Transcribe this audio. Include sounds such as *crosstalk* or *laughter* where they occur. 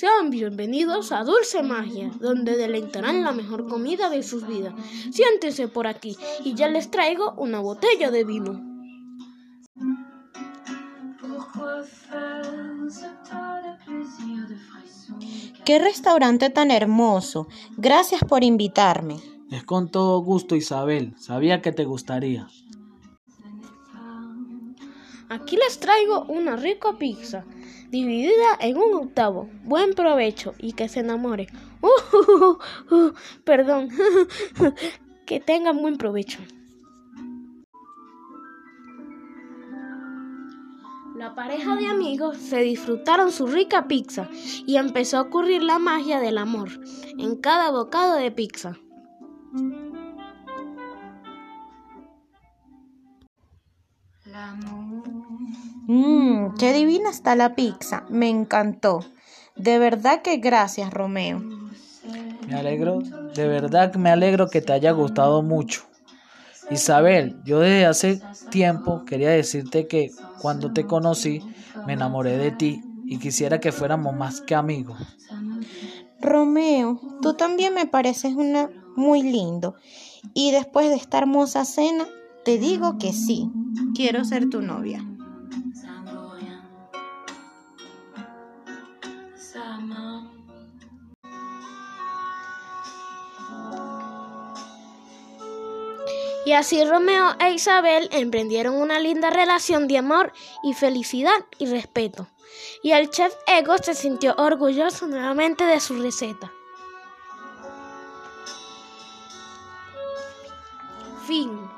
Sean bienvenidos a Dulce Magia, donde deleitarán la mejor comida de sus vidas. Siéntense por aquí y ya les traigo una botella de vino. Qué restaurante tan hermoso. Gracias por invitarme. Es con todo gusto, Isabel. Sabía que te gustaría. Aquí les traigo una rica pizza, dividida en un octavo. Buen provecho y que se enamore. Uh, uh, uh, perdón. *laughs* que tengan buen provecho. La pareja de amigos se disfrutaron su rica pizza y empezó a ocurrir la magia del amor en cada bocado de pizza. Mmm, qué divina está la pizza. Me encantó. De verdad que gracias, Romeo. Me alegro, de verdad me alegro que te haya gustado mucho. Isabel, yo desde hace tiempo quería decirte que cuando te conocí me enamoré de ti y quisiera que fuéramos más que amigos. Romeo, tú también me pareces una muy lindo. Y después de esta hermosa cena, te digo que sí, quiero ser tu novia. Y así Romeo e Isabel emprendieron una linda relación de amor y felicidad y respeto. Y el chef Ego se sintió orgulloso nuevamente de su receta. Fin.